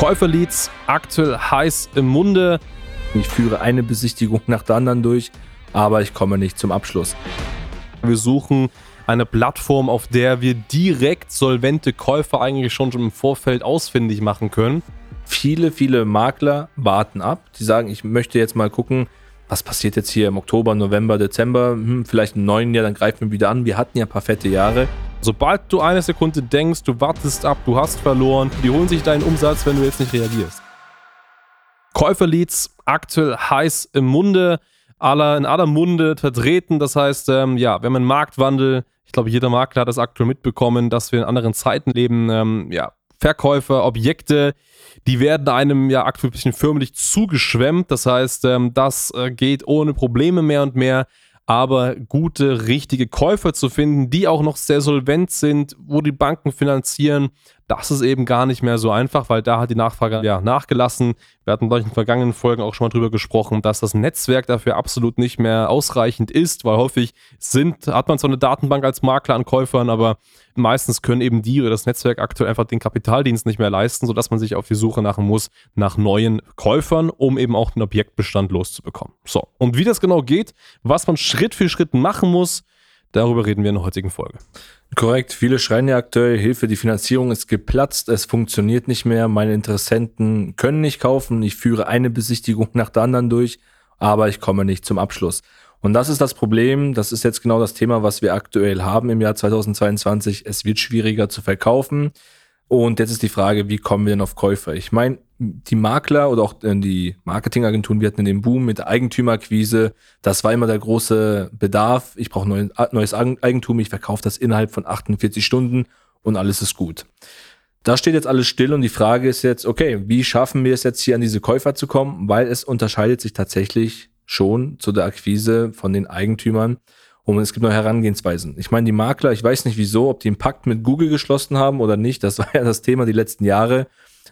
Käuferleads aktuell heiß im Munde. Ich führe eine Besichtigung nach der anderen durch, aber ich komme nicht zum Abschluss. Wir suchen eine Plattform, auf der wir direkt solvente Käufer eigentlich schon im Vorfeld ausfindig machen können. Viele, viele Makler warten ab. Die sagen, ich möchte jetzt mal gucken, was passiert jetzt hier im Oktober, November, Dezember, hm, vielleicht im neuen Jahr, dann greifen wir wieder an. Wir hatten ja ein paar fette Jahre. Sobald du eine Sekunde denkst, du wartest ab, du hast verloren, die holen sich deinen Umsatz, wenn du jetzt nicht reagierst. Käuferleads aktuell heiß im Munde, aller, in aller Munde vertreten. Das heißt, ähm, ja, wir haben einen Marktwandel. Ich glaube, jeder Makler hat das aktuell mitbekommen, dass wir in anderen Zeiten leben. Ähm, ja, Verkäufer, Objekte, die werden einem ja aktuell ein bisschen förmlich zugeschwemmt. Das heißt, ähm, das äh, geht ohne Probleme mehr und mehr aber gute, richtige Käufer zu finden, die auch noch sehr solvent sind, wo die Banken finanzieren, das ist eben gar nicht mehr so einfach, weil da hat die Nachfrage ja nachgelassen. Wir hatten in vergangenen Folgen auch schon mal drüber gesprochen, dass das Netzwerk dafür absolut nicht mehr ausreichend ist, weil häufig sind, hat man zwar eine Datenbank als Makler an Käufern, aber meistens können eben die oder das Netzwerk aktuell einfach den Kapitaldienst nicht mehr leisten, sodass man sich auf die Suche machen muss nach neuen Käufern, um eben auch den Objektbestand loszubekommen. So, und wie das genau geht, was man Schritt für Schritt machen muss, darüber reden wir in der heutigen Folge. Korrekt, viele schreien ja aktuell, Hilfe, die Finanzierung ist geplatzt, es funktioniert nicht mehr, meine Interessenten können nicht kaufen, ich führe eine Besichtigung nach der anderen durch, aber ich komme nicht zum Abschluss. Und das ist das Problem, das ist jetzt genau das Thema, was wir aktuell haben im Jahr 2022. Es wird schwieriger zu verkaufen. Und jetzt ist die Frage, wie kommen wir denn auf Käufer? Ich meine, die Makler oder auch äh, die Marketingagenturen, wir hatten den Boom mit der Eigentümerquise. Das war immer der große Bedarf. Ich brauche neues Eigentum, ich verkaufe das innerhalb von 48 Stunden und alles ist gut. Da steht jetzt alles still und die Frage ist jetzt, okay, wie schaffen wir es jetzt hier an diese Käufer zu kommen? Weil es unterscheidet sich tatsächlich schon zu der Akquise von den Eigentümern. Und es gibt noch Herangehensweisen. Ich meine, die Makler, ich weiß nicht wieso, ob die einen Pakt mit Google geschlossen haben oder nicht. Das war ja das Thema die letzten Jahre,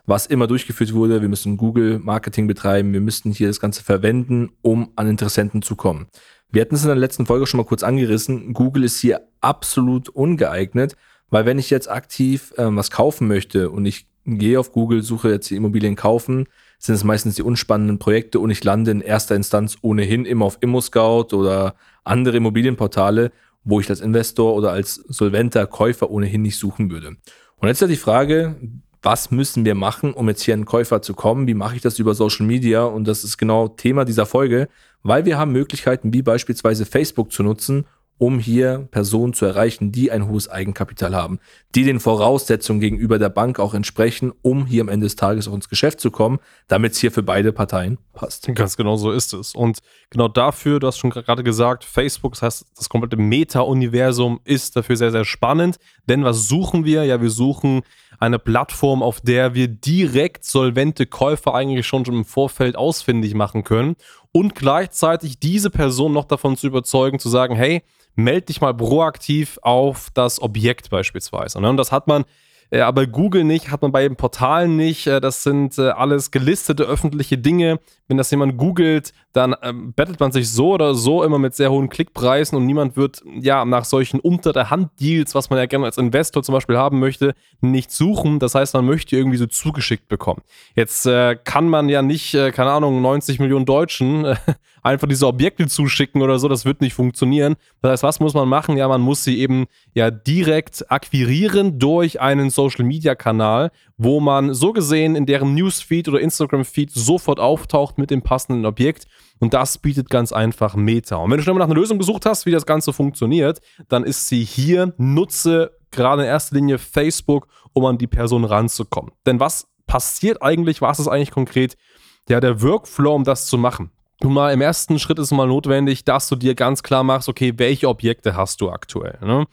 was immer durchgeführt wurde. Wir müssen Google Marketing betreiben. Wir müssten hier das Ganze verwenden, um an Interessenten zu kommen. Wir hatten es in der letzten Folge schon mal kurz angerissen. Google ist hier absolut ungeeignet, weil wenn ich jetzt aktiv äh, was kaufen möchte und ich gehe auf Google, suche jetzt die Immobilien kaufen, sind es meistens die unspannenden Projekte und ich lande in erster Instanz ohnehin immer auf ImmoScout oder andere Immobilienportale, wo ich als Investor oder als solventer Käufer ohnehin nicht suchen würde. Und jetzt ist ja die Frage, was müssen wir machen, um jetzt hier einen Käufer zu kommen? Wie mache ich das über Social Media? Und das ist genau Thema dieser Folge, weil wir haben Möglichkeiten wie beispielsweise Facebook zu nutzen, um hier Personen zu erreichen, die ein hohes Eigenkapital haben, die den Voraussetzungen gegenüber der Bank auch entsprechen, um hier am Ende des Tages auch ins Geschäft zu kommen, damit es hier für beide Parteien passt. Ganz genau so ist es. Und genau dafür, du hast schon gerade gesagt, Facebook, das heißt, das komplette Meta-Universum ist dafür sehr, sehr spannend. Denn was suchen wir? Ja, wir suchen eine Plattform, auf der wir direkt solvente Käufer eigentlich schon im Vorfeld ausfindig machen können und gleichzeitig diese Person noch davon zu überzeugen, zu sagen, hey, melde dich mal proaktiv auf das Objekt beispielsweise. Ne? Und das hat man äh, aber Google nicht, hat man bei den Portalen nicht. Äh, das sind äh, alles gelistete öffentliche Dinge. Wenn das jemand googelt, dann ähm, bettelt man sich so oder so immer mit sehr hohen Klickpreisen und niemand wird ja nach solchen unter der Hand Deals, was man ja gerne als Investor zum Beispiel haben möchte, nicht suchen. Das heißt, man möchte irgendwie so zugeschickt bekommen. Jetzt äh, kann man ja nicht, keine Ahnung, 90 Millionen Deutschen einfach diese Objekte zuschicken oder so. Das wird nicht funktionieren. Das heißt, was muss man machen? Ja, man muss sie eben ja direkt akquirieren durch einen Social Media Kanal, wo man so gesehen in deren Newsfeed oder Instagram Feed sofort auftaucht mit dem passenden Objekt. Und das bietet ganz einfach Meta. Und wenn du schon mal nach einer Lösung gesucht hast, wie das Ganze funktioniert, dann ist sie hier. Nutze gerade in erster Linie Facebook, um an die Person ranzukommen. Denn was passiert eigentlich? Was ist eigentlich konkret ja, der Workflow, um das zu machen? Nun mal, im ersten Schritt ist es mal notwendig, dass du dir ganz klar machst, okay, welche Objekte hast du aktuell? Ne?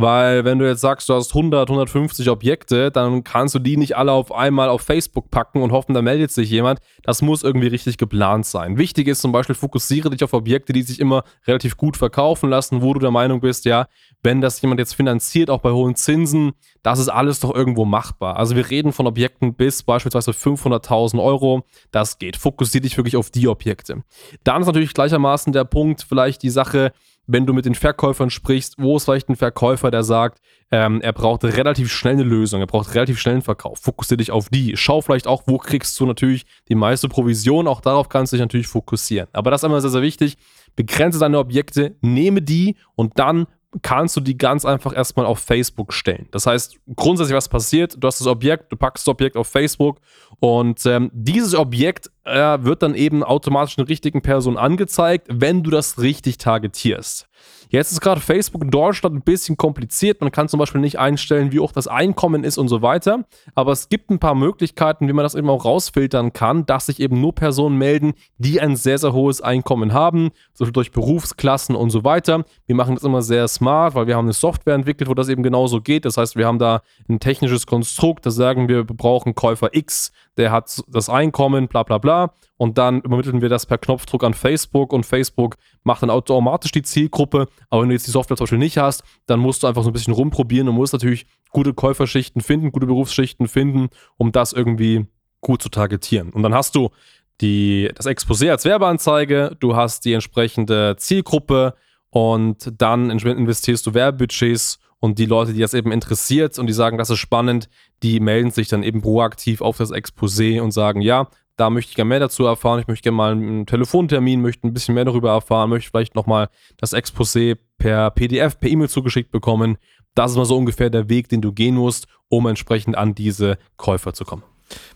Weil wenn du jetzt sagst, du hast 100, 150 Objekte, dann kannst du die nicht alle auf einmal auf Facebook packen und hoffen, da meldet sich jemand. Das muss irgendwie richtig geplant sein. Wichtig ist zum Beispiel, fokussiere dich auf Objekte, die sich immer relativ gut verkaufen lassen, wo du der Meinung bist, ja, wenn das jemand jetzt finanziert, auch bei hohen Zinsen, das ist alles doch irgendwo machbar. Also wir reden von Objekten bis beispielsweise 500.000 Euro. Das geht. Fokussiere dich wirklich auf die Objekte. Dann ist natürlich gleichermaßen der Punkt, vielleicht die Sache, wenn du mit den Verkäufern sprichst, wo ist vielleicht ein Verkäufer, der sagt, ähm, er braucht relativ schnell eine Lösung, er braucht relativ schnell einen Verkauf. Fokussiere dich auf die. Schau vielleicht auch, wo kriegst du natürlich die meiste Provision. Auch darauf kannst du dich natürlich fokussieren. Aber das ist immer sehr, sehr wichtig. Begrenze deine Objekte, nehme die und dann kannst du die ganz einfach erstmal auf Facebook stellen. Das heißt, grundsätzlich, was passiert, du hast das Objekt, du packst das Objekt auf Facebook und ähm, dieses Objekt äh, wird dann eben automatisch den richtigen Person angezeigt, wenn du das richtig targetierst. Jetzt ist gerade Facebook in Deutschland ein bisschen kompliziert. Man kann zum Beispiel nicht einstellen, wie hoch das Einkommen ist und so weiter. Aber es gibt ein paar Möglichkeiten, wie man das eben auch rausfiltern kann, dass sich eben nur Personen melden, die ein sehr, sehr hohes Einkommen haben, Beispiel durch Berufsklassen und so weiter. Wir machen das immer sehr smart, weil wir haben eine Software entwickelt, wo das eben genauso geht. Das heißt, wir haben da ein technisches Konstrukt, da sagen wir, wir brauchen Käufer X, der hat das Einkommen, bla bla bla. Und dann übermitteln wir das per Knopfdruck an Facebook und Facebook macht dann automatisch die Zielgruppe. Aber wenn du jetzt die Software zum Beispiel nicht hast, dann musst du einfach so ein bisschen rumprobieren und musst natürlich gute Käuferschichten finden, gute Berufsschichten finden, um das irgendwie gut zu targetieren. Und dann hast du die, das Exposé als Werbeanzeige, du hast die entsprechende Zielgruppe und dann investierst du Werbebudgets und die Leute, die das eben interessiert und die sagen, das ist spannend, die melden sich dann eben proaktiv auf das Exposé und sagen, ja, da möchte ich gerne mehr dazu erfahren, ich möchte gerne mal einen Telefontermin, möchte ein bisschen mehr darüber erfahren, möchte vielleicht nochmal das Exposé per PDF, per E-Mail zugeschickt bekommen. Das ist mal so ungefähr der Weg, den du gehen musst, um entsprechend an diese Käufer zu kommen.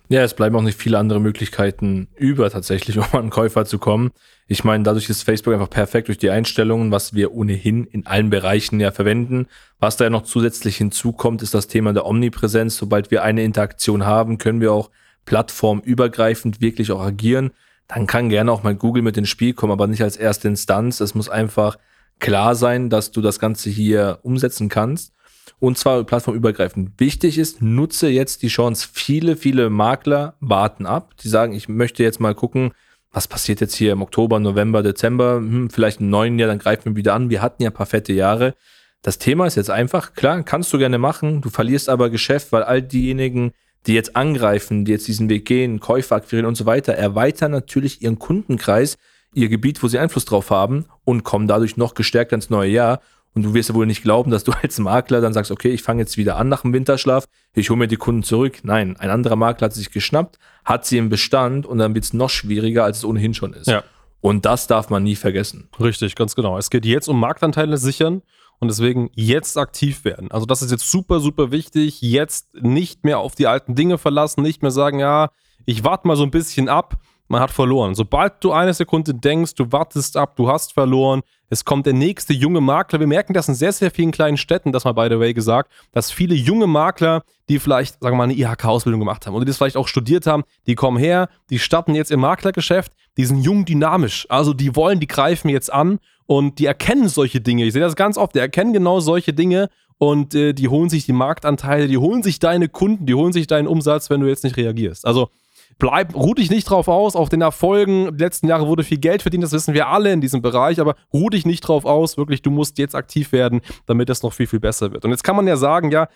Ja, es bleiben auch nicht viele andere Möglichkeiten über tatsächlich, um an Käufer zu kommen. Ich meine, dadurch ist Facebook einfach perfekt durch die Einstellungen, was wir ohnehin in allen Bereichen ja verwenden. Was da ja noch zusätzlich hinzukommt, ist das Thema der Omnipräsenz. Sobald wir eine Interaktion haben, können wir auch plattformübergreifend wirklich auch agieren, dann kann gerne auch mal Google mit ins Spiel kommen, aber nicht als erste Instanz. Es muss einfach klar sein, dass du das Ganze hier umsetzen kannst. Und zwar plattformübergreifend. Wichtig ist, nutze jetzt die Chance. Viele, viele Makler warten ab. Die sagen, ich möchte jetzt mal gucken, was passiert jetzt hier im Oktober, November, Dezember, hm, vielleicht im neuen Jahr, dann greifen wir wieder an. Wir hatten ja ein paar fette Jahre. Das Thema ist jetzt einfach, klar, kannst du gerne machen, du verlierst aber Geschäft, weil all diejenigen, die jetzt angreifen, die jetzt diesen Weg gehen, Käufer akquirieren und so weiter, erweitern natürlich ihren Kundenkreis, ihr Gebiet, wo sie Einfluss drauf haben und kommen dadurch noch gestärkt ins neue Jahr. Und du wirst ja wohl nicht glauben, dass du als Makler dann sagst, okay, ich fange jetzt wieder an nach dem Winterschlaf, ich hole mir die Kunden zurück. Nein, ein anderer Makler hat sich geschnappt, hat sie im Bestand und dann wird es noch schwieriger, als es ohnehin schon ist. Ja. Und das darf man nie vergessen. Richtig, ganz genau. Es geht jetzt um Marktanteile sichern und deswegen jetzt aktiv werden. Also das ist jetzt super, super wichtig. Jetzt nicht mehr auf die alten Dinge verlassen, nicht mehr sagen, ja, ich warte mal so ein bisschen ab. Man hat verloren. Sobald du eine Sekunde denkst, du wartest ab, du hast verloren, es kommt der nächste junge Makler. Wir merken das in sehr, sehr vielen kleinen Städten, das mal by the way gesagt, dass viele junge Makler, die vielleicht, sagen wir mal, eine IHK-Ausbildung gemacht haben oder die das vielleicht auch studiert haben, die kommen her, die starten jetzt im Maklergeschäft, die sind jung dynamisch. Also die wollen, die greifen jetzt an und die erkennen solche Dinge. Ich sehe das ganz oft. Die erkennen genau solche Dinge und äh, die holen sich die Marktanteile, die holen sich deine Kunden, die holen sich deinen Umsatz, wenn du jetzt nicht reagierst. Also bleib, ruh dich nicht drauf aus, auf den Erfolgen. Die letzten Jahre wurde viel Geld verdient, das wissen wir alle in diesem Bereich, aber ruh dich nicht drauf aus. Wirklich, du musst jetzt aktiv werden, damit es noch viel, viel besser wird. Und jetzt kann man ja sagen, ja,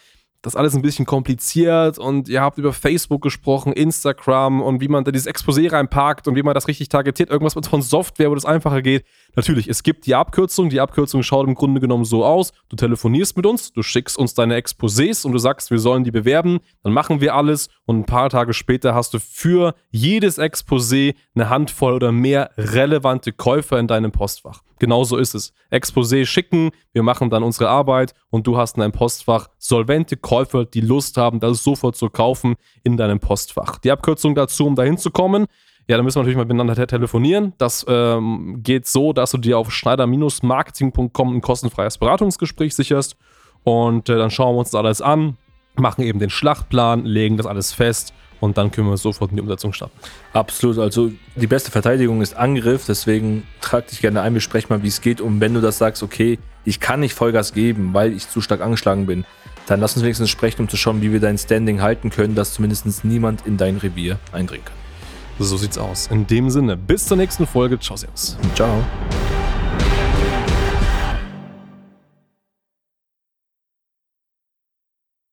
das alles ein bisschen kompliziert und ihr habt über Facebook gesprochen, Instagram und wie man da dieses Exposé reinpackt und wie man das richtig targetiert, irgendwas von Software, wo das einfacher geht. Natürlich, es gibt die Abkürzung. Die Abkürzung schaut im Grunde genommen so aus. Du telefonierst mit uns, du schickst uns deine Exposés und du sagst, wir sollen die bewerben. Dann machen wir alles und ein paar Tage später hast du für jedes Exposé eine Handvoll oder mehr relevante Käufer in deinem Postfach. Genauso ist es. Exposé schicken, wir machen dann unsere Arbeit und du hast in deinem Postfach solvente Käufer, die Lust haben, das sofort zu kaufen in deinem Postfach. Die Abkürzung dazu, um dahin zu kommen, ja, dann müssen wir natürlich mal miteinander telefonieren. Das ähm, geht so, dass du dir auf schneider-marketing.com ein kostenfreies Beratungsgespräch sicherst und äh, dann schauen wir uns das alles an, machen eben den Schlachtplan, legen das alles fest und dann können wir sofort in die Umsetzung starten. Absolut. Also die beste Verteidigung ist Angriff. Deswegen trag dich gerne ein, besprech mal, wie es geht. Und wenn du das sagst, okay, ich kann nicht Vollgas geben, weil ich zu stark angeschlagen bin, dann lass uns wenigstens sprechen, um zu schauen, wie wir dein Standing halten können, dass zumindest niemand in dein Revier eindringen kann. So sieht's aus. In dem Sinne, bis zur nächsten Folge. Ciao, Servus. Ciao.